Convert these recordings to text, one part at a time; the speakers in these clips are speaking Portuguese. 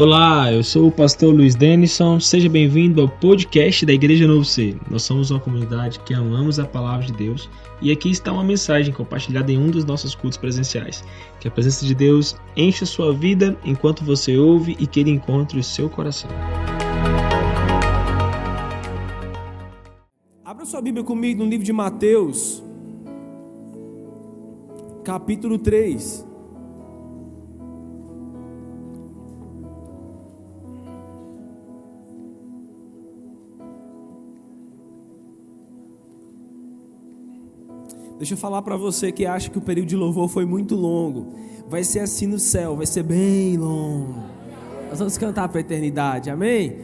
Olá, eu sou o pastor Luiz Denison. Seja bem-vindo ao podcast da Igreja Novo Ser. Nós somos uma comunidade que amamos a palavra de Deus e aqui está uma mensagem compartilhada em um dos nossos cultos presenciais. Que a presença de Deus encha sua vida enquanto você ouve e que ele encontre o seu coração. Abra sua Bíblia comigo no livro de Mateus, capítulo 3. Deixa eu falar para você que acha que o período de louvor foi muito longo. Vai ser assim no céu, vai ser bem longo. Nós vamos cantar para a eternidade, amém?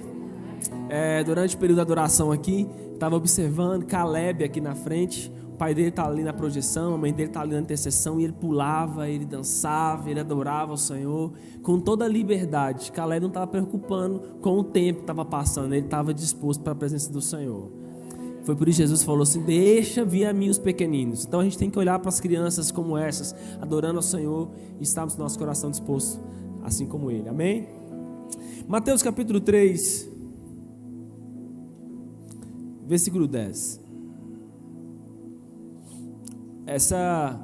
É, durante o período da adoração aqui, estava observando Caleb aqui na frente. O pai dele está ali na projeção, a mãe dele está ali na intercessão, e ele pulava, ele dançava, ele adorava o Senhor com toda a liberdade. Caleb não estava preocupando com o tempo que estava passando, ele estava disposto para a presença do Senhor. Foi por isso que Jesus falou assim: Deixa vir a mim os pequeninos. Então a gente tem que olhar para as crianças como essas, adorando ao Senhor e estarmos no nosso coração disposto, assim como Ele. Amém? Mateus capítulo 3, versículo 10. Essa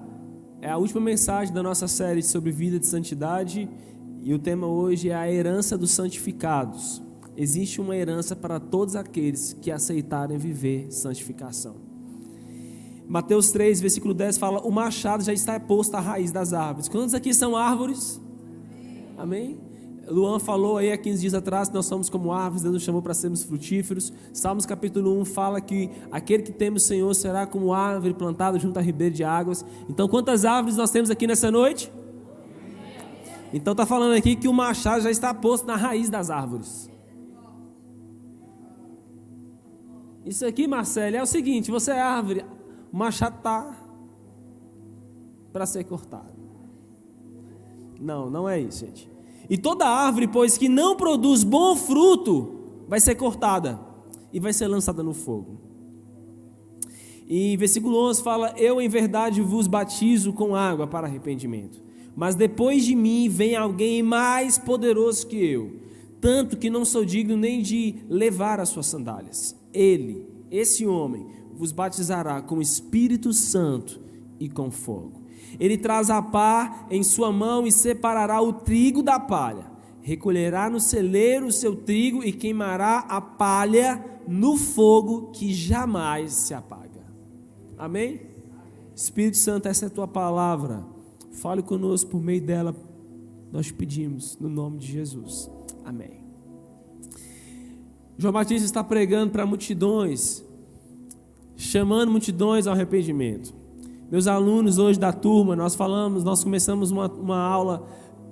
é a última mensagem da nossa série sobre vida de santidade e o tema hoje é a herança dos santificados existe uma herança para todos aqueles que aceitarem viver santificação. Mateus 3, versículo 10 fala: O machado já está posto à raiz das árvores. Quantos aqui são árvores? Amém? Luan falou aí há 15 dias atrás que nós somos como árvores, Deus nos chamou para sermos frutíferos. Salmos capítulo 1 fala que aquele que teme o Senhor será como árvore plantada junto a ribeiro de águas. Então, quantas árvores nós temos aqui nessa noite? Então, está falando aqui que o machado já está posto na raiz das árvores. Isso aqui, Marcelo, é o seguinte: você é árvore, o machado está para ser cortado. Não, não é isso, gente. E toda árvore, pois, que não produz bom fruto, vai ser cortada e vai ser lançada no fogo. E versículo 11 fala: Eu em verdade vos batizo com água para arrependimento, mas depois de mim vem alguém mais poderoso que eu, tanto que não sou digno nem de levar as suas sandálias ele, esse homem, vos batizará com o Espírito Santo e com fogo. Ele traz a pá em sua mão e separará o trigo da palha. Recolherá no celeiro o seu trigo e queimará a palha no fogo que jamais se apaga. Amém? Espírito Santo, essa é a tua palavra. Fale conosco por meio dela. Nós pedimos no nome de Jesus. Amém. João Batista está pregando para multidões, chamando multidões ao arrependimento. Meus alunos hoje da turma, nós falamos, nós começamos uma, uma aula,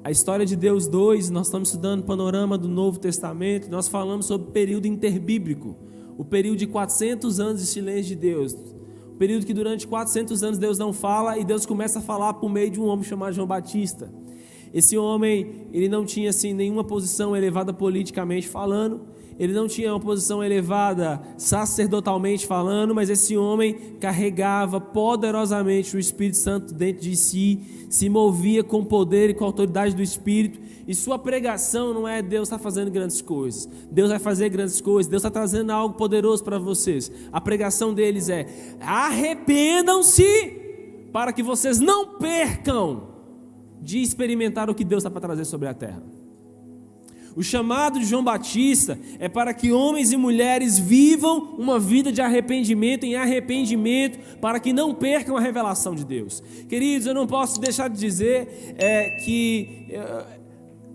a história de Deus 2, nós estamos estudando o panorama do Novo Testamento, nós falamos sobre o período interbíblico, o período de 400 anos de silêncio de Deus, o período que durante 400 anos Deus não fala e Deus começa a falar por meio de um homem chamado João Batista. Esse homem, ele não tinha assim nenhuma posição elevada politicamente falando, ele não tinha uma posição elevada sacerdotalmente falando, mas esse homem carregava poderosamente o Espírito Santo dentro de si, se movia com poder e com autoridade do Espírito, e sua pregação não é Deus está fazendo grandes coisas, Deus vai fazer grandes coisas, Deus está trazendo algo poderoso para vocês. A pregação deles é: arrependam-se para que vocês não percam de experimentar o que Deus está para trazer sobre a terra. O chamado de João Batista é para que homens e mulheres vivam uma vida de arrependimento em arrependimento, para que não percam a revelação de Deus. Queridos, eu não posso deixar de dizer é, que é,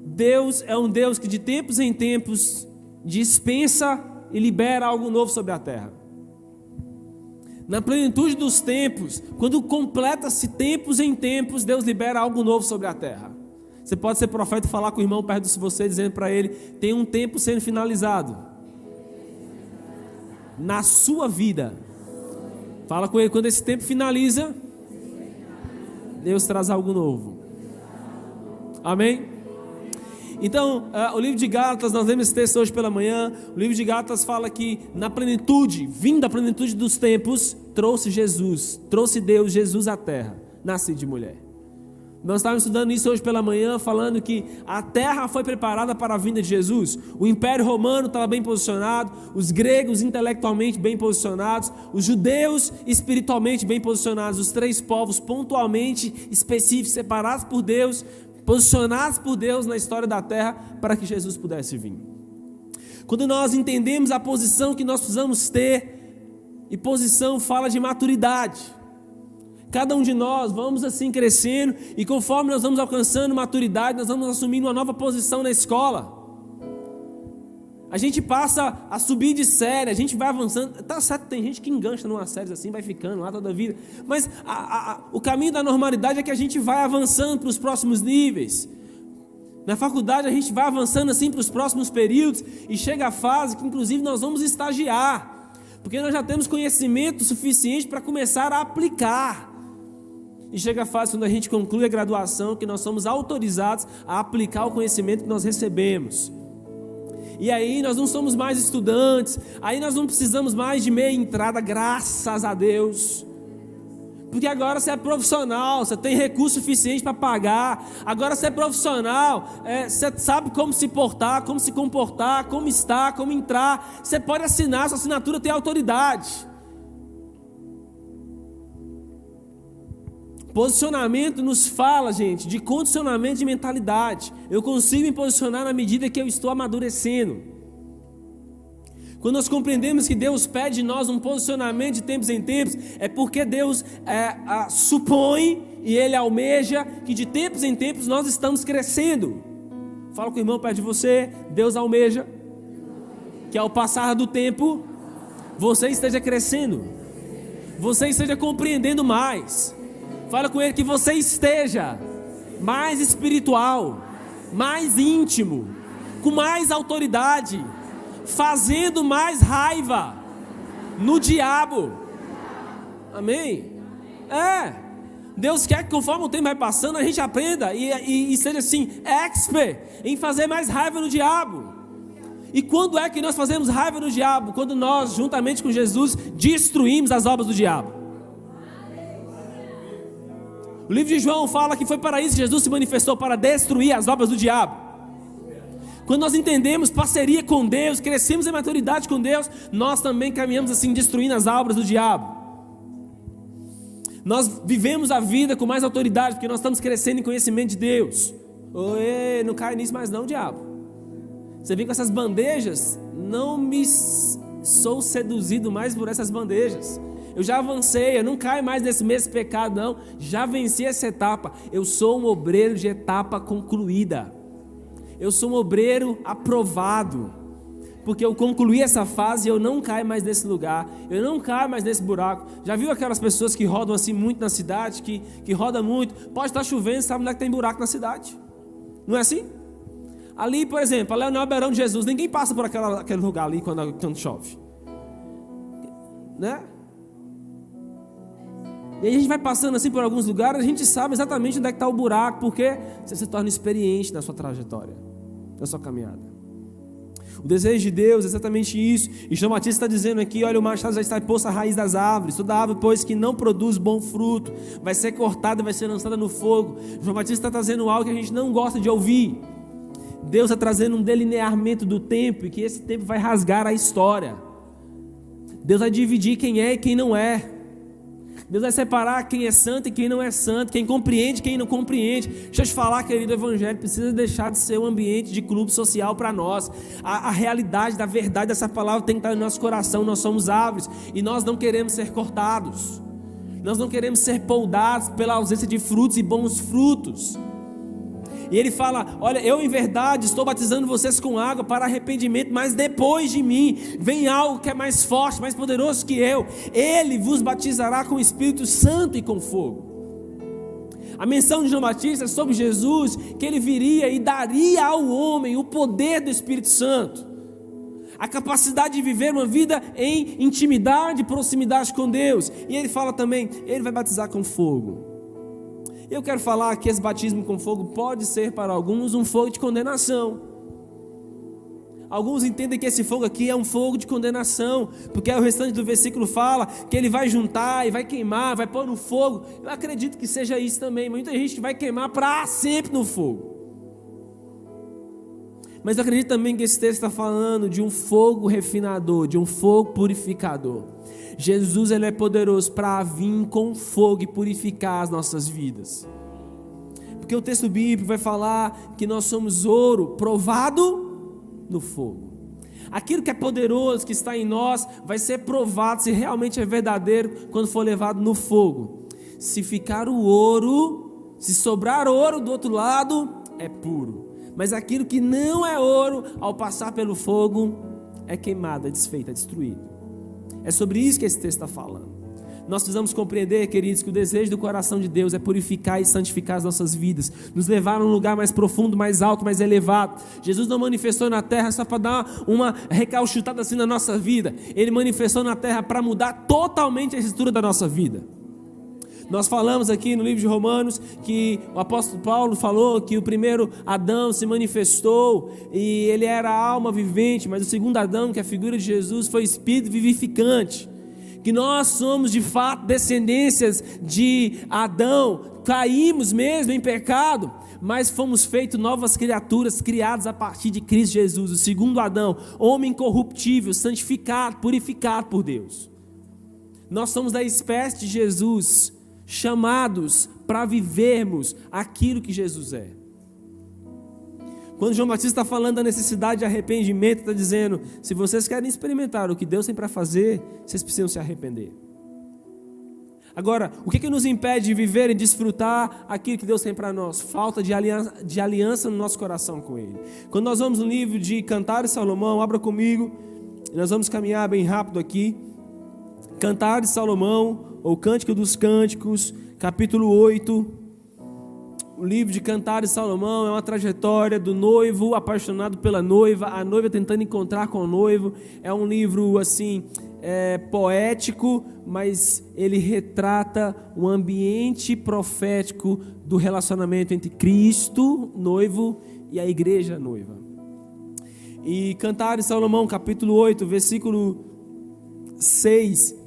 Deus é um Deus que de tempos em tempos dispensa e libera algo novo sobre a terra. Na plenitude dos tempos, quando completa-se tempos em tempos, Deus libera algo novo sobre a terra. Você pode ser profeta e falar com o irmão perto de você, dizendo para ele: tem um tempo sendo finalizado na sua vida. Fala com ele quando esse tempo finaliza, Deus traz algo novo. Amém? Então, uh, o livro de Gálatas, nós lemos esse texto hoje pela manhã. O livro de Gálatas fala que na plenitude, vindo da plenitude dos tempos, trouxe Jesus, trouxe Deus, Jesus à terra, nascido de mulher. Nós estávamos estudando isso hoje pela manhã, falando que a terra foi preparada para a vinda de Jesus. O Império Romano estava bem posicionado, os gregos intelectualmente bem posicionados, os judeus espiritualmente bem posicionados, os três povos pontualmente específicos, separados por Deus, posicionados por Deus na história da terra para que Jesus pudesse vir. Quando nós entendemos a posição que nós precisamos ter, e posição fala de maturidade. Cada um de nós vamos assim crescendo e conforme nós vamos alcançando maturidade, nós vamos assumindo uma nova posição na escola. A gente passa a subir de série, a gente vai avançando. Tá certo, tem gente que engancha numa série assim, vai ficando lá toda a vida. Mas a, a, o caminho da normalidade é que a gente vai avançando para os próximos níveis. Na faculdade a gente vai avançando assim para os próximos períodos e chega a fase que inclusive nós vamos estagiar, porque nós já temos conhecimento suficiente para começar a aplicar. E chega a fase quando a gente conclui a graduação que nós somos autorizados a aplicar o conhecimento que nós recebemos. E aí nós não somos mais estudantes, aí nós não precisamos mais de meia entrada, graças a Deus. Porque agora você é profissional, você tem recurso suficiente para pagar. Agora você é profissional, é, você sabe como se portar, como se comportar, como estar, como entrar. Você pode assinar, sua assinatura tem autoridade. Posicionamento nos fala, gente, de condicionamento de mentalidade. Eu consigo me posicionar na medida que eu estou amadurecendo. Quando nós compreendemos que Deus pede de nós um posicionamento de tempos em tempos, é porque Deus é, a, supõe e Ele almeja que de tempos em tempos nós estamos crescendo. Fala com o irmão perto de você, Deus almeja que ao passar do tempo você esteja crescendo, você esteja compreendendo mais. Fala com ele que você esteja mais espiritual, mais íntimo, com mais autoridade, fazendo mais raiva no diabo. Amém? É. Deus quer que conforme o tempo vai passando, a gente aprenda e, e, e seja assim, expert em fazer mais raiva no diabo. E quando é que nós fazemos raiva no diabo? Quando nós, juntamente com Jesus, destruímos as obras do diabo. O livro de João fala que foi para isso que Jesus se manifestou para destruir as obras do diabo. Quando nós entendemos parceria com Deus, crescemos em maturidade com Deus, nós também caminhamos assim, destruindo as obras do diabo. Nós vivemos a vida com mais autoridade, porque nós estamos crescendo em conhecimento de Deus. Oi, não cai nisso mais não, diabo. Você vem com essas bandejas, não me sou seduzido mais por essas bandejas eu já avancei, eu não caio mais nesse mesmo pecado, não. Já venci essa etapa. Eu sou um obreiro de etapa concluída. Eu sou um obreiro aprovado. Porque eu concluí essa fase e eu não caio mais nesse lugar. Eu não caio mais nesse buraco. Já viu aquelas pessoas que rodam assim muito na cidade, que, que rodam muito? Pode estar chovendo, sabe onde é que tem buraco na cidade? Não é assim? Ali, por exemplo, a Leonel Beirão de Jesus, ninguém passa por aquela, aquele lugar ali quando, quando chove. Né? E aí a gente vai passando assim por alguns lugares, a gente sabe exatamente onde é que está o buraco, porque você se torna experiente na sua trajetória, na sua caminhada. O desejo de Deus é exatamente isso. E João Batista está dizendo aqui: olha, o machado já está posto à raiz das árvores. Toda árvore, pois, que não produz bom fruto, vai ser cortada, vai ser lançada no fogo. João Batista está trazendo algo que a gente não gosta de ouvir. Deus está trazendo um delineamento do tempo e que esse tempo vai rasgar a história. Deus vai dividir quem é e quem não é. Deus vai separar quem é santo e quem não é santo, quem compreende e quem não compreende. Deixa eu te falar, querido, o Evangelho precisa deixar de ser um ambiente de clube social para nós. A, a, realidade da verdade dessa palavra tem que estar no nosso coração. Nós somos árvores e nós não queremos ser cortados. Nós não queremos ser poldados pela ausência de frutos e bons frutos. E ele fala: Olha, eu em verdade estou batizando vocês com água para arrependimento, mas depois de mim vem algo que é mais forte, mais poderoso que eu. Ele vos batizará com o Espírito Santo e com fogo. A menção de João Batista é sobre Jesus, que ele viria e daria ao homem o poder do Espírito Santo, a capacidade de viver uma vida em intimidade, proximidade com Deus. E ele fala também: ele vai batizar com fogo. Eu quero falar que esse batismo com fogo pode ser para alguns um fogo de condenação. Alguns entendem que esse fogo aqui é um fogo de condenação, porque o restante do versículo fala que ele vai juntar e vai queimar, vai pôr no fogo. Eu acredito que seja isso também. Muita gente vai queimar para sempre no fogo. Mas eu acredito também que esse texto está falando de um fogo refinador, de um fogo purificador. Jesus ele é poderoso para vir com fogo e purificar as nossas vidas. Porque o texto bíblico vai falar que nós somos ouro provado no fogo. Aquilo que é poderoso, que está em nós, vai ser provado se realmente é verdadeiro quando for levado no fogo. Se ficar o ouro, se sobrar ouro do outro lado, é puro mas aquilo que não é ouro, ao passar pelo fogo, é queimado, é desfeito, é destruído. É sobre isso que esse texto está falando. Nós precisamos compreender, queridos, que o desejo do coração de Deus é purificar e santificar as nossas vidas, nos levar a um lugar mais profundo, mais alto, mais elevado. Jesus não manifestou na terra só para dar uma recalchutada assim na nossa vida, ele manifestou na terra para mudar totalmente a estrutura da nossa vida. Nós falamos aqui no livro de Romanos que o apóstolo Paulo falou que o primeiro Adão se manifestou e ele era alma vivente, mas o segundo Adão, que é a figura de Jesus, foi espírito vivificante. Que nós somos de fato descendências de Adão, caímos mesmo em pecado, mas fomos feitos novas criaturas, criadas a partir de Cristo Jesus, o segundo Adão, homem incorruptível, santificado, purificado por Deus. Nós somos da espécie de Jesus, chamados para vivermos aquilo que Jesus é. Quando João Batista está falando da necessidade de arrependimento, está dizendo: se vocês querem experimentar o que Deus tem para fazer, vocês precisam se arrepender. Agora, o que, que nos impede de viver e desfrutar aquilo que Deus tem para nós? Falta de aliança, de aliança no nosso coração com Ele. Quando nós vamos no livro de Cantares Salomão, abra comigo, nós vamos caminhar bem rápido aqui. Cantares Salomão, ou Cântico dos Cânticos, capítulo 8. O livro de Cantares Salomão é uma trajetória do noivo apaixonado pela noiva, a noiva tentando encontrar com o noivo. É um livro assim é, poético, mas ele retrata o ambiente profético do relacionamento entre Cristo, noivo, e a igreja noiva. E Cantares Salomão, capítulo 8, versículo 6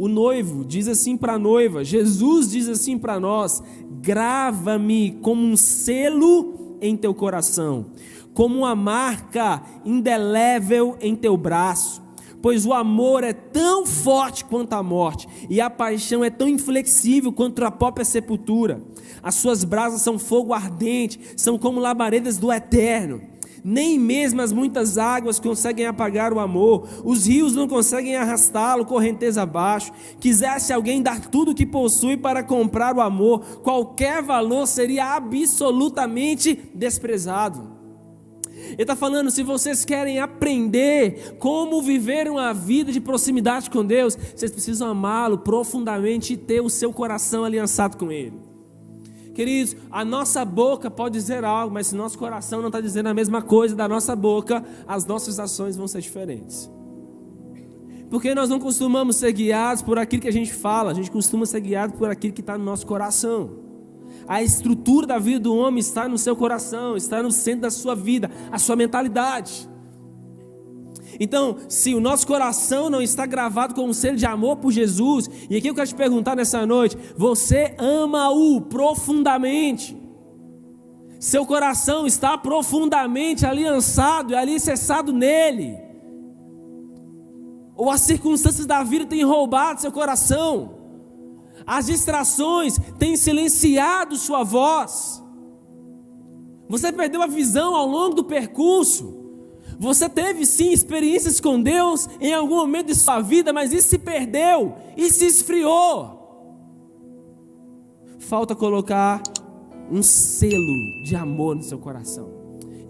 o noivo diz assim para a noiva, Jesus diz assim para nós: grava-me como um selo em teu coração, como uma marca indelével em teu braço. Pois o amor é tão forte quanto a morte, e a paixão é tão inflexível quanto a própria sepultura. As suas brasas são fogo ardente, são como labaredas do eterno nem mesmo as muitas águas conseguem apagar o amor, os rios não conseguem arrastá-lo correnteza abaixo. Quisesse alguém dar tudo o que possui para comprar o amor, qualquer valor seria absolutamente desprezado. Ele está falando: se vocês querem aprender como viver uma vida de proximidade com Deus, vocês precisam amá-lo profundamente e ter o seu coração aliançado com Ele. Queridos, a nossa boca pode dizer algo, mas se nosso coração não está dizendo a mesma coisa da nossa boca, as nossas ações vão ser diferentes. Porque nós não costumamos ser guiados por aquilo que a gente fala, a gente costuma ser guiado por aquilo que está no nosso coração. A estrutura da vida do homem está no seu coração, está no centro da sua vida, a sua mentalidade. Então, se o nosso coração não está gravado com um selo de amor por Jesus, e aqui eu quero te perguntar nessa noite: você ama-o profundamente? Seu coração está profundamente aliançado e alicerçado nele? Ou as circunstâncias da vida têm roubado seu coração? As distrações têm silenciado sua voz? Você perdeu a visão ao longo do percurso? Você teve sim experiências com Deus em algum momento de sua vida, mas isso se perdeu e se esfriou. Falta colocar um selo de amor no seu coração.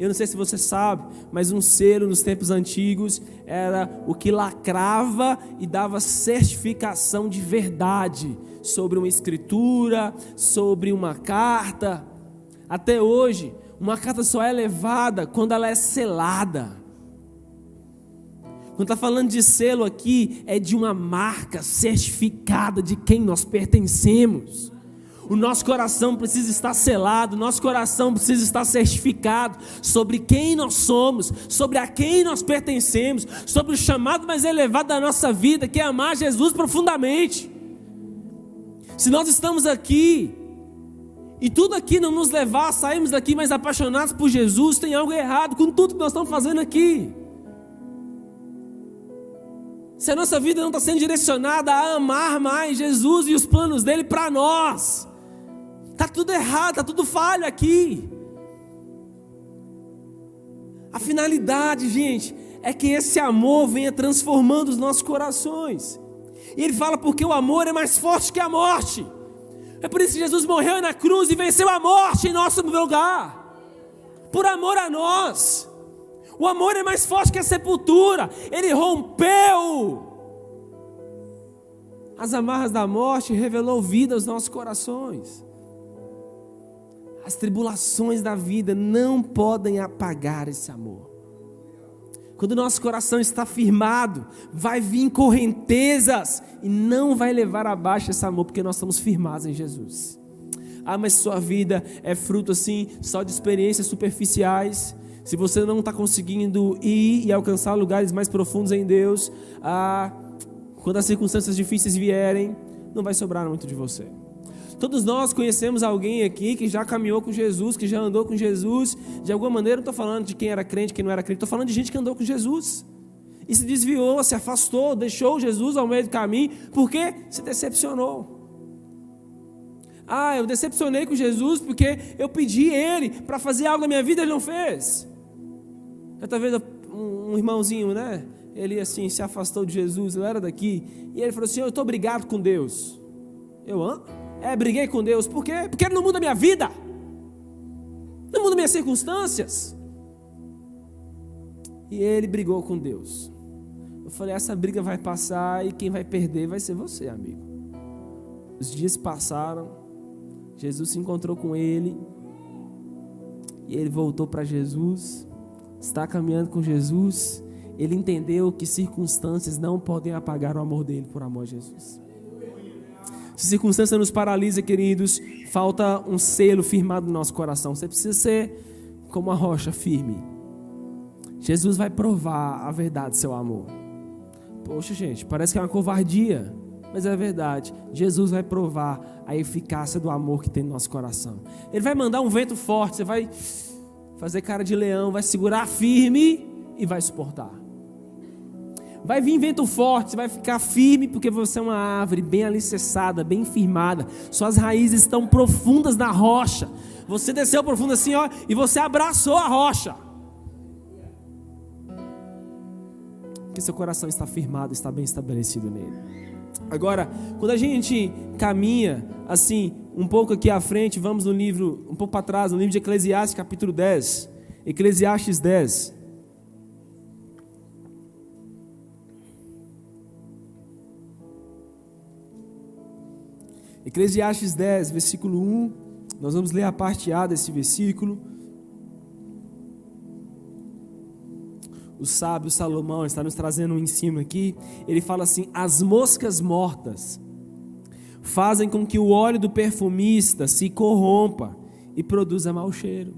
Eu não sei se você sabe, mas um selo nos tempos antigos era o que lacrava e dava certificação de verdade sobre uma escritura, sobre uma carta. Até hoje, uma carta só é levada quando ela é selada. Quando está falando de selo aqui, é de uma marca certificada de quem nós pertencemos. O nosso coração precisa estar selado, nosso coração precisa estar certificado sobre quem nós somos, sobre a quem nós pertencemos, sobre o chamado mais elevado da nossa vida, que é amar Jesus profundamente. Se nós estamos aqui e tudo aqui não nos levar a sairmos daqui mais apaixonados por Jesus, tem algo errado com tudo que nós estamos fazendo aqui. Se a nossa vida não está sendo direcionada a amar mais Jesus e os planos dele para nós, está tudo errado, está tudo falho aqui. A finalidade, gente, é que esse amor venha transformando os nossos corações. E ele fala porque o amor é mais forte que a morte. É por isso que Jesus morreu na cruz e venceu a morte em nosso lugar. Por amor a nós. O amor é mais forte que a sepultura. Ele rompeu as amarras da morte e revelou vida aos nossos corações. As tribulações da vida não podem apagar esse amor. Quando nosso coração está firmado, vai vir correntezas e não vai levar abaixo esse amor, porque nós estamos firmados em Jesus. Ah, mas sua vida é fruto assim só de experiências superficiais. Se você não está conseguindo ir e alcançar lugares mais profundos em Deus, ah, quando as circunstâncias difíceis vierem, não vai sobrar muito de você. Todos nós conhecemos alguém aqui que já caminhou com Jesus, que já andou com Jesus. De alguma maneira, não estou falando de quem era crente, quem não era crente, estou falando de gente que andou com Jesus. E se desviou, se afastou, deixou Jesus ao meio do caminho, porque se decepcionou. Ah, eu decepcionei com Jesus porque eu pedi Ele para fazer algo na minha vida, Ele não fez. Certa vez um irmãozinho, né? Ele assim se afastou de Jesus, eu era daqui, e ele falou assim: Eu estou obrigado com Deus. Eu amo. É, briguei com Deus. Por quê? Porque Ele não muda minha vida. Não muda minhas circunstâncias. E ele brigou com Deus. Eu falei: essa briga vai passar e quem vai perder vai ser você, amigo. Os dias passaram. Jesus se encontrou com ele. E ele voltou para Jesus. Está caminhando com Jesus. Ele entendeu que circunstâncias não podem apagar o amor dele por amor a Jesus. Se circunstância nos paralisa, queridos, falta um selo firmado no nosso coração. Você precisa ser como uma rocha firme. Jesus vai provar a verdade do seu amor. Poxa, gente, parece que é uma covardia, mas é verdade. Jesus vai provar a eficácia do amor que tem no nosso coração. Ele vai mandar um vento forte, você vai fazer cara de leão, vai segurar firme e vai suportar. Vai vir vento forte, você vai ficar firme porque você é uma árvore bem alicerçada, bem firmada. Suas raízes estão profundas na rocha. Você desceu profundo assim, ó, e você abraçou a rocha. Porque seu coração está firmado, está bem estabelecido nele. Agora, quando a gente caminha assim, um pouco aqui à frente, vamos no livro, um pouco para trás, no livro de Eclesiastes, capítulo 10. Eclesiastes 10. Eclesiastes 10, versículo 1. Nós vamos ler a parte A desse versículo. O sábio Salomão está nos trazendo um ensino aqui. Ele fala assim: as moscas mortas fazem com que o óleo do perfumista se corrompa e produza mau cheiro.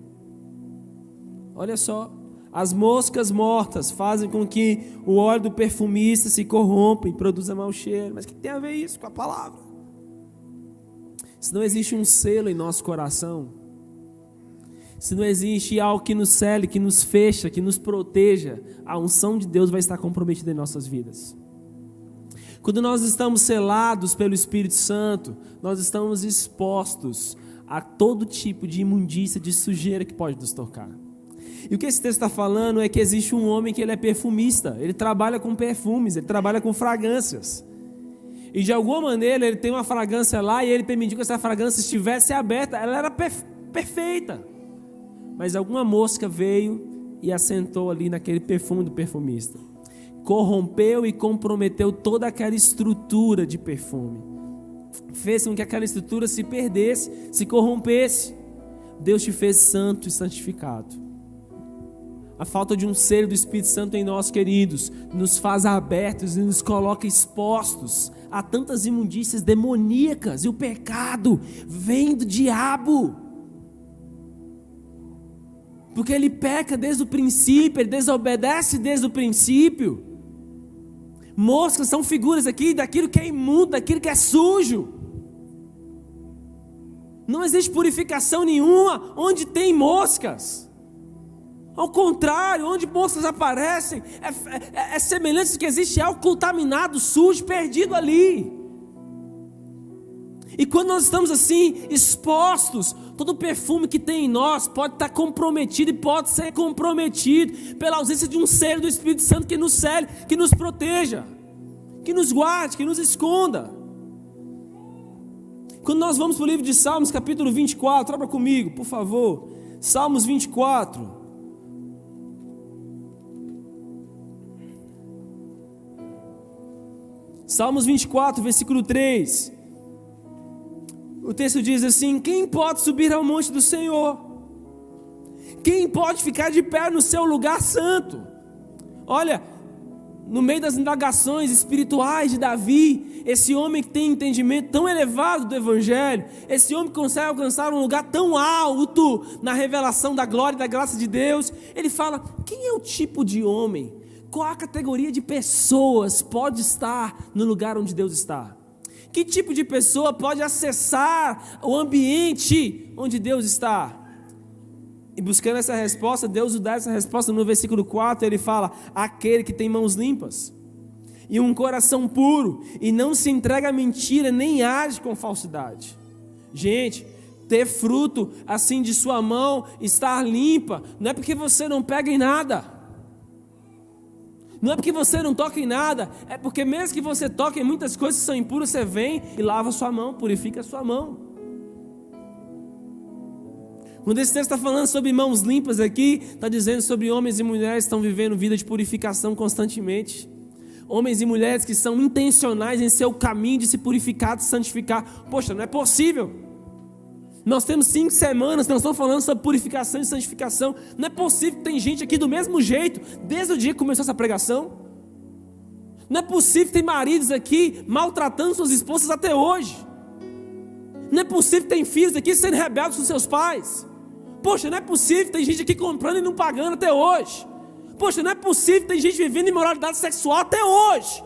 Olha só, as moscas mortas fazem com que o óleo do perfumista se corrompa e produza mau cheiro. Mas o que tem a ver isso com a palavra? se não existe um selo em nosso coração, se não existe algo que nos cele, que nos fecha, que nos proteja, a unção de Deus vai estar comprometida em nossas vidas. Quando nós estamos selados pelo Espírito Santo, nós estamos expostos a todo tipo de imundícia, de sujeira que pode nos tocar. E o que esse texto está falando é que existe um homem que ele é perfumista, ele trabalha com perfumes, ele trabalha com fragrâncias. E de alguma maneira ele tem uma fragrância lá e ele permitiu que essa fragrância estivesse aberta. Ela era perfeita. Mas alguma mosca veio e assentou ali naquele perfume do perfumista. Corrompeu e comprometeu toda aquela estrutura de perfume. Fez com que aquela estrutura se perdesse, se corrompesse. Deus te fez santo e santificado. A falta de um ser do Espírito Santo em nós, queridos, nos faz abertos e nos coloca expostos a tantas imundícias demoníacas. E o pecado vem do diabo. Porque ele peca desde o princípio, ele desobedece desde o princípio. Moscas são figuras aqui daquilo que é imundo, daquilo que é sujo. Não existe purificação nenhuma onde tem moscas. Ao contrário, onde moscas aparecem, é, é, é semelhante que existe algo contaminado, sujo, perdido ali. E quando nós estamos assim, expostos, todo o perfume que tem em nós pode estar comprometido e pode ser comprometido pela ausência de um ser do Espírito Santo que nos cele, que nos proteja, que nos guarde, que nos esconda. Quando nós vamos para o livro de Salmos, capítulo 24, abra comigo, por favor. Salmos 24. Salmos 24, versículo 3. O texto diz assim: Quem pode subir ao monte do Senhor? Quem pode ficar de pé no seu lugar santo? Olha, no meio das indagações espirituais de Davi, esse homem que tem entendimento tão elevado do Evangelho, esse homem que consegue alcançar um lugar tão alto na revelação da glória e da graça de Deus, ele fala: quem é o tipo de homem qual a categoria de pessoas pode estar no lugar onde Deus está? Que tipo de pessoa pode acessar o ambiente onde Deus está? E buscando essa resposta, Deus dá essa resposta no versículo 4, ele fala: aquele que tem mãos limpas e um coração puro e não se entrega à mentira nem age com falsidade. Gente, ter fruto assim de sua mão, estar limpa, não é porque você não pega em nada. Não é porque você não toca em nada, é porque mesmo que você toque em muitas coisas que são impuras, você vem e lava sua mão, purifica a sua mão. Quando esse texto está falando sobre mãos limpas aqui, está dizendo sobre homens e mulheres que estão vivendo vida de purificação constantemente. Homens e mulheres que são intencionais em seu caminho de se purificar, de se santificar. Poxa, não é possível. Nós temos cinco semanas nós estamos falando sobre purificação e santificação. Não é possível que tem gente aqui do mesmo jeito, desde o dia que começou essa pregação. Não é possível que tem maridos aqui maltratando suas esposas até hoje. Não é possível que tem filhos aqui sendo rebeldes com seus pais. Poxa, não é possível que tem gente aqui comprando e não pagando até hoje. Poxa, não é possível que tem gente vivendo imoralidade sexual até hoje.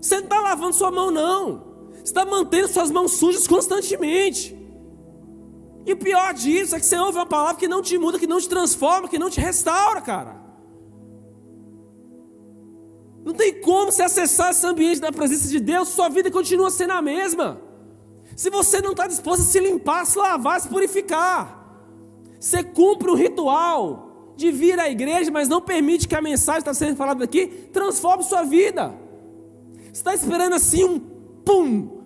Você não está lavando sua mão, não. Você está mantendo suas mãos sujas constantemente. E o pior disso é que você ouve uma palavra que não te muda, que não te transforma, que não te restaura, cara. Não tem como você acessar esse ambiente da presença de Deus, sua vida continua sendo a mesma. Se você não está disposto a se limpar, se lavar, se purificar, você cumpre o ritual de vir à igreja, mas não permite que a mensagem está sendo falada aqui transforme sua vida. Você está esperando assim um pum,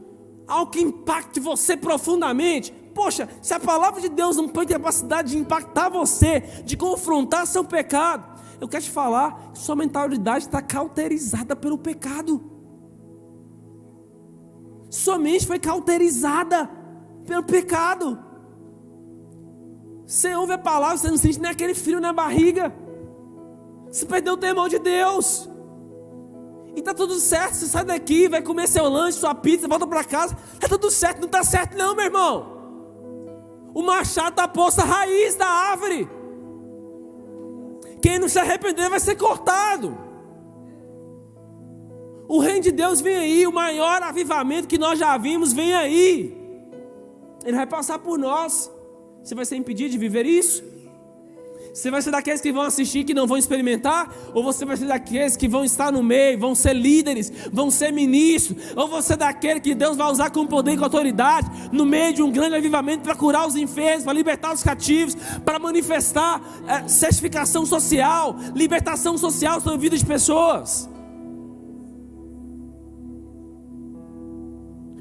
algo que impacte você profundamente. Poxa, se a palavra de Deus não tem capacidade de impactar você, de confrontar seu pecado, eu quero te falar que sua mentalidade está cauterizada pelo pecado. Sua mente foi cauterizada pelo pecado. Você ouve a palavra, você não sente nem aquele frio na barriga. Você perdeu o temor de Deus. E tá tudo certo, você sai daqui, vai comer seu lanche, sua pizza, volta para casa. Tá tudo certo, não tá certo não, meu irmão. O machado está posto à raiz da árvore. Quem não se arrepender vai ser cortado. O reino de Deus vem aí, o maior avivamento que nós já vimos vem aí. Ele vai passar por nós. Você vai ser impedido de viver isso? Você vai ser daqueles que vão assistir que não vão experimentar? Ou você vai ser daqueles que vão estar no meio, vão ser líderes, vão ser ministros? Ou você é daquele que Deus vai usar com poder e com autoridade no meio de um grande avivamento para curar os enfermos, para libertar os cativos, para manifestar é, certificação social, libertação social sobre a vida de pessoas?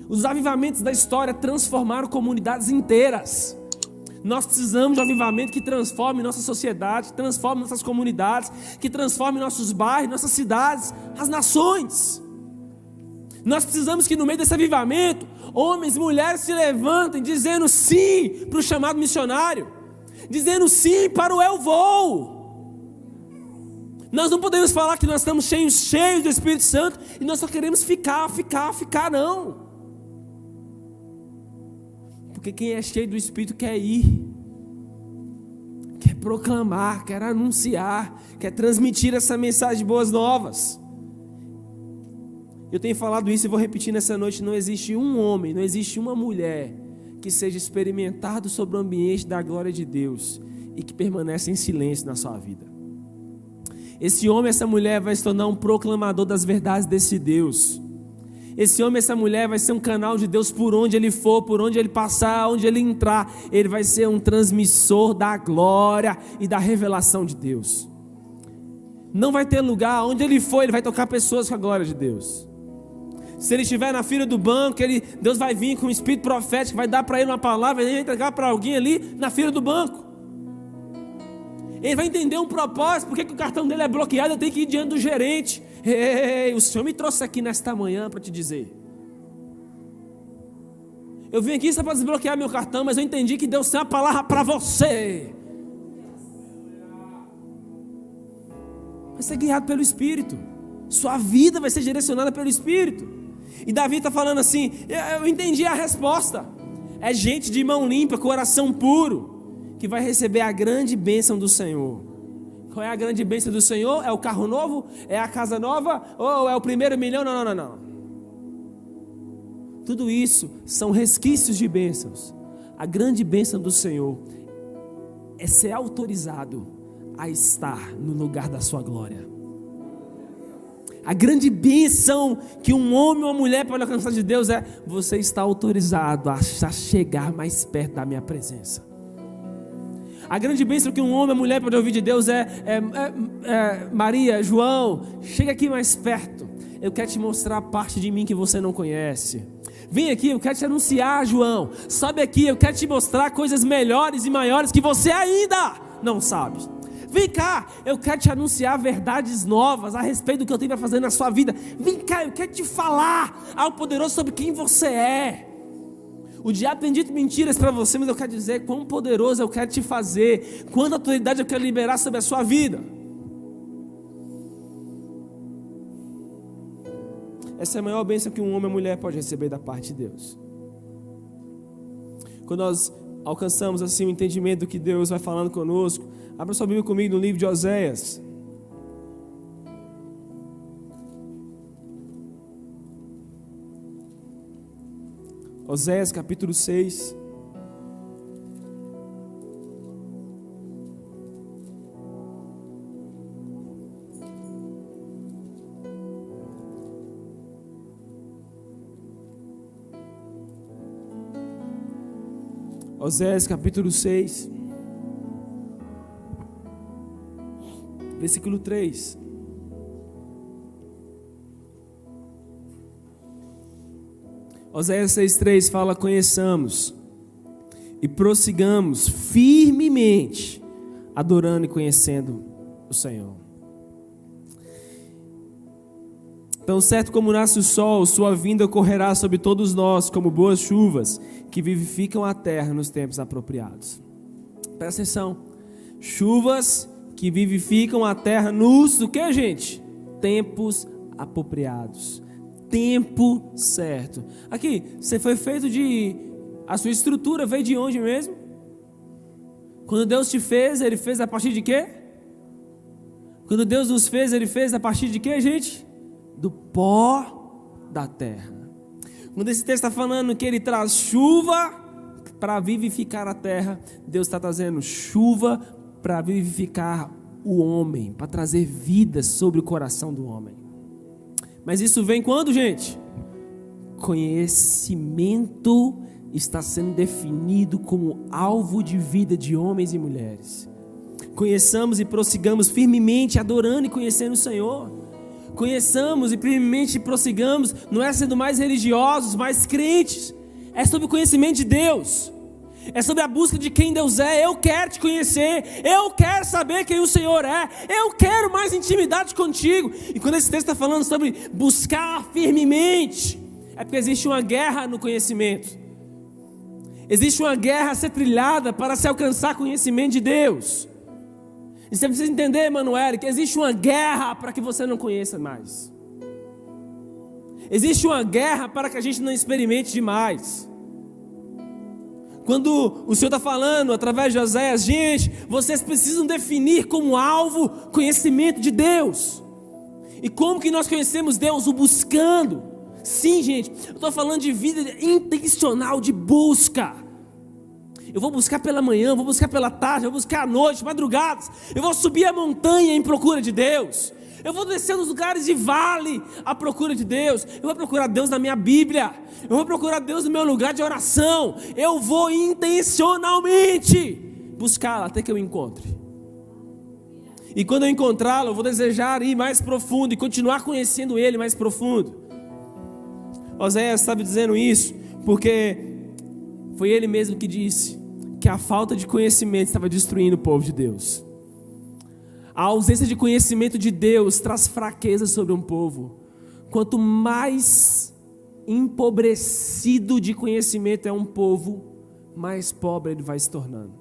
Os avivamentos da história transformaram comunidades inteiras. Nós precisamos de um avivamento que transforme nossa sociedade, que transforme nossas comunidades, que transforme nossos bairros, nossas cidades, as nações. Nós precisamos que no meio desse avivamento, homens e mulheres se levantem dizendo sim para o chamado missionário, dizendo sim para o eu vou. Nós não podemos falar que nós estamos cheios, cheios do Espírito Santo e nós só queremos ficar, ficar, ficar, não. Porque quem é cheio do Espírito quer ir, quer proclamar, quer anunciar, quer transmitir essa mensagem de boas novas. Eu tenho falado isso e vou repetir nessa noite: não existe um homem, não existe uma mulher que seja experimentado sobre o ambiente da glória de Deus e que permanece em silêncio na sua vida. Esse homem, essa mulher vai se tornar um proclamador das verdades desse Deus. Esse homem, essa mulher vai ser um canal de Deus por onde ele for, por onde ele passar, onde ele entrar. Ele vai ser um transmissor da glória e da revelação de Deus. Não vai ter lugar, onde ele for, ele vai tocar pessoas com a glória de Deus. Se ele estiver na fila do banco, ele, Deus vai vir com um espírito profético, vai dar para ele uma palavra, ele vai entregar para alguém ali na fila do banco. Ele vai entender um propósito, porque que o cartão dele é bloqueado, eu tenho que ir diante do gerente. Ei, o Senhor me trouxe aqui nesta manhã para te dizer. Eu vim aqui só para desbloquear meu cartão, mas eu entendi que Deus tem uma palavra para você. Vai ser guiado pelo Espírito. Sua vida vai ser direcionada pelo Espírito. E Davi está falando assim: eu entendi a resposta. É gente de mão limpa, coração puro, que vai receber a grande bênção do Senhor. Qual é a grande bênção do Senhor? É o carro novo? É a casa nova? Ou é o primeiro milhão? Não, não, não, não. Tudo isso são resquícios de bênçãos. A grande bênção do Senhor é ser autorizado a estar no lugar da sua glória. A grande bênção que um homem ou uma mulher pode alcançar de Deus é: você está autorizado a chegar mais perto da minha presença. A grande bênção que um homem uma mulher pode ouvir de Deus é, é, é, é Maria, João, chega aqui mais perto. Eu quero te mostrar a parte de mim que você não conhece. Vem aqui, eu quero te anunciar, João. Sobe aqui, eu quero te mostrar coisas melhores e maiores que você ainda não sabe. Vem cá, eu quero te anunciar verdades novas a respeito do que eu tenho para fazer na sua vida. Vem cá, eu quero te falar ao poderoso sobre quem você é. O diabo tem dito mentiras para você, mas eu quero dizer quão poderoso eu quero te fazer, quanta autoridade eu quero liberar sobre a sua vida. Essa é a maior bênção que um homem ou mulher pode receber da parte de Deus. Quando nós alcançamos assim o entendimento do que Deus vai falando conosco, Abra sua Bíblia comigo no livro de Oséias. Oséias capítulo 6. Oséias capítulo 6. versículo 3. Oséias 6,3 fala: Conheçamos e prossigamos firmemente, adorando e conhecendo o Senhor. Tão certo como nasce o sol, sua vinda correrá sobre todos nós, como boas chuvas que vivificam a terra nos tempos apropriados. Presta atenção: chuvas que vivificam a terra nos, o que, gente? Tempos apropriados. Tempo certo. Aqui, você foi feito de. A sua estrutura veio de onde mesmo? Quando Deus te fez, Ele fez a partir de quê? Quando Deus nos fez, Ele fez a partir de quê, gente? Do pó da terra. Quando esse texto está falando que Ele traz chuva para vivificar a terra, Deus está trazendo chuva para vivificar o homem, para trazer vida sobre o coração do homem. Mas isso vem quando, gente? Conhecimento está sendo definido como alvo de vida de homens e mulheres. Conheçamos e prossigamos firmemente adorando e conhecendo o Senhor. Conheçamos e firmemente prossigamos, não é sendo mais religiosos, mais crentes, é sobre o conhecimento de Deus é sobre a busca de quem Deus é. Eu quero te conhecer, eu quero saber quem o Senhor é, eu quero mais intimidade contigo. E quando esse texto está falando sobre buscar firmemente, é porque existe uma guerra no conhecimento, existe uma guerra a ser trilhada para se alcançar conhecimento de Deus. E você precisa entender, Emanuele, que existe uma guerra para que você não conheça mais. Existe uma guerra para que a gente não experimente demais. Quando o Senhor está falando através de Oséias, gente, vocês precisam definir como alvo conhecimento de Deus. E como que nós conhecemos Deus? O buscando. Sim, gente, eu estou falando de vida intencional, de busca. Eu vou buscar pela manhã, vou buscar pela tarde, vou buscar à noite, madrugadas. Eu vou subir a montanha em procura de Deus. Eu vou descer nos lugares de vale à procura de Deus. Eu vou procurar Deus na minha Bíblia. Eu vou procurar Deus no meu lugar de oração. Eu vou intencionalmente buscá-lo até que eu encontre. E quando eu encontrá-lo, eu vou desejar ir mais profundo e continuar conhecendo Ele mais profundo. Oséias estava dizendo isso porque foi ele mesmo que disse que a falta de conhecimento estava destruindo o povo de Deus. A ausência de conhecimento de Deus traz fraqueza sobre um povo. Quanto mais empobrecido de conhecimento é um povo, mais pobre ele vai se tornando.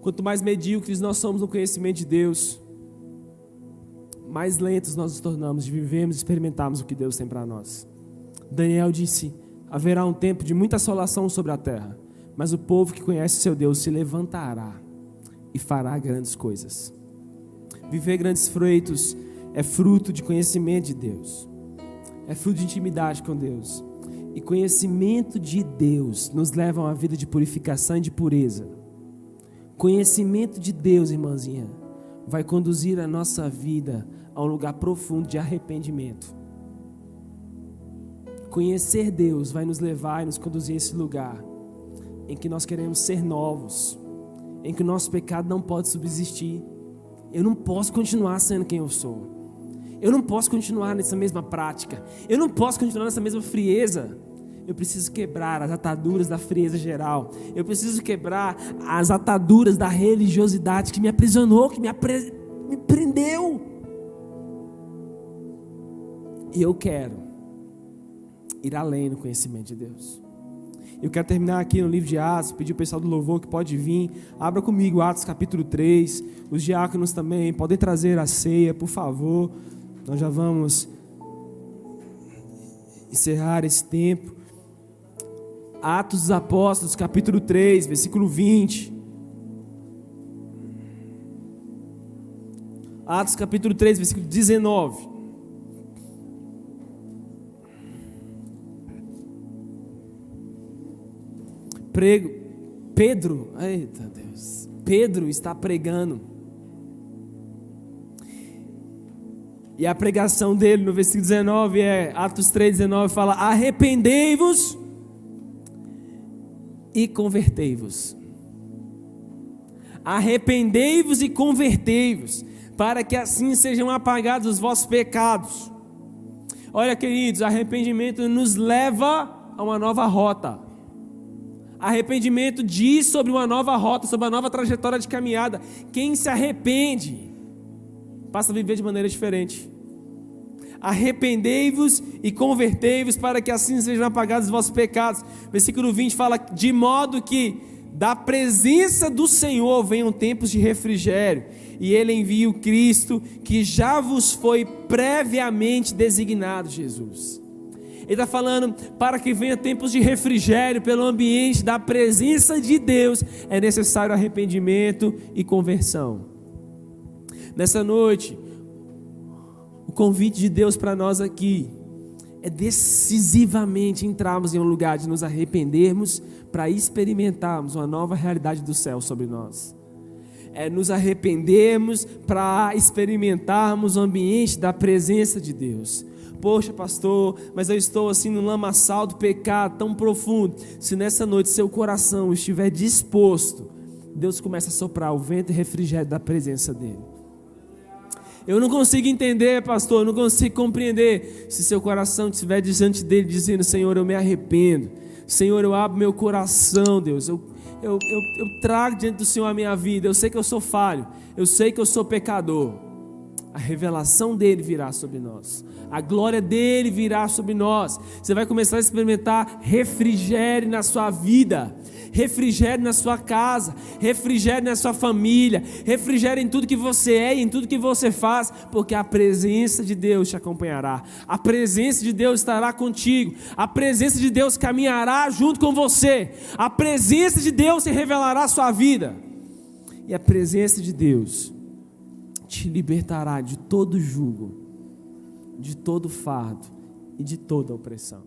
Quanto mais medíocres nós somos no conhecimento de Deus, mais lentos nós nos tornamos de vivermos e experimentarmos o que Deus tem para nós. Daniel disse: haverá um tempo de muita assolação sobre a terra, mas o povo que conhece seu Deus se levantará e fará grandes coisas. Viver grandes feitos é fruto de conhecimento de Deus, é fruto de intimidade com Deus. E conhecimento de Deus nos leva a uma vida de purificação e de pureza. Conhecimento de Deus, irmãzinha, vai conduzir a nossa vida a um lugar profundo de arrependimento. Conhecer Deus vai nos levar e nos conduzir a esse lugar em que nós queremos ser novos, em que o nosso pecado não pode subsistir. Eu não posso continuar sendo quem eu sou. Eu não posso continuar nessa mesma prática. Eu não posso continuar nessa mesma frieza. Eu preciso quebrar as ataduras da frieza geral. Eu preciso quebrar as ataduras da religiosidade que me aprisionou, que me, apre... me prendeu. E eu quero ir além no conhecimento de Deus. Eu quero terminar aqui no livro de Atos, pedir o pessoal do louvor que pode vir. Abra comigo Atos capítulo 3. Os diáconos também podem trazer a ceia, por favor. Nós já vamos encerrar esse tempo. Atos dos Apóstolos, capítulo 3, versículo 20. Atos capítulo 3, versículo 19. Prego, Pedro, eita Deus, Pedro está pregando. E a pregação dele no versículo 19 é, Atos 3, 19 fala: Arrependei-vos e convertei-vos. Arrependei-vos e convertei-vos, para que assim sejam apagados os vossos pecados. Olha, queridos, arrependimento nos leva a uma nova rota. Arrependimento diz sobre uma nova rota, sobre uma nova trajetória de caminhada. Quem se arrepende passa a viver de maneira diferente. Arrependei-vos e convertei-vos para que assim sejam apagados os vossos pecados. Versículo 20 fala: de modo que da presença do Senhor venham tempos de refrigério, e Ele envia o Cristo que já vos foi previamente designado, Jesus. Ele está falando para que venha tempos de refrigério pelo ambiente da presença de Deus, é necessário arrependimento e conversão. Nessa noite, o convite de Deus para nós aqui é decisivamente entrarmos em um lugar de nos arrependermos para experimentarmos uma nova realidade do céu sobre nós. É nos arrependermos para experimentarmos o ambiente da presença de Deus. Poxa, pastor, mas eu estou assim no lamaçal do pecado tão profundo. Se nessa noite seu coração estiver disposto, Deus começa a soprar o vento e refrigério da presença dEle. Eu não consigo entender, pastor, eu não consigo compreender. Se seu coração estiver diante dele, dizendo: Senhor, eu me arrependo. Senhor, eu abro meu coração, Deus. Eu, eu, eu, eu trago diante do Senhor a minha vida. Eu sei que eu sou falho. Eu sei que eu sou pecador. A revelação dele virá sobre nós, a glória dele virá sobre nós. Você vai começar a experimentar refrigério na sua vida, refrigério na sua casa, refrigério na sua família, refrigério em tudo que você é e em tudo que você faz, porque a presença de Deus te acompanhará, a presença de Deus estará contigo, a presença de Deus caminhará junto com você, a presença de Deus se revelará à sua vida, e a presença de Deus te libertará de todo jugo, de todo fardo e de toda opressão.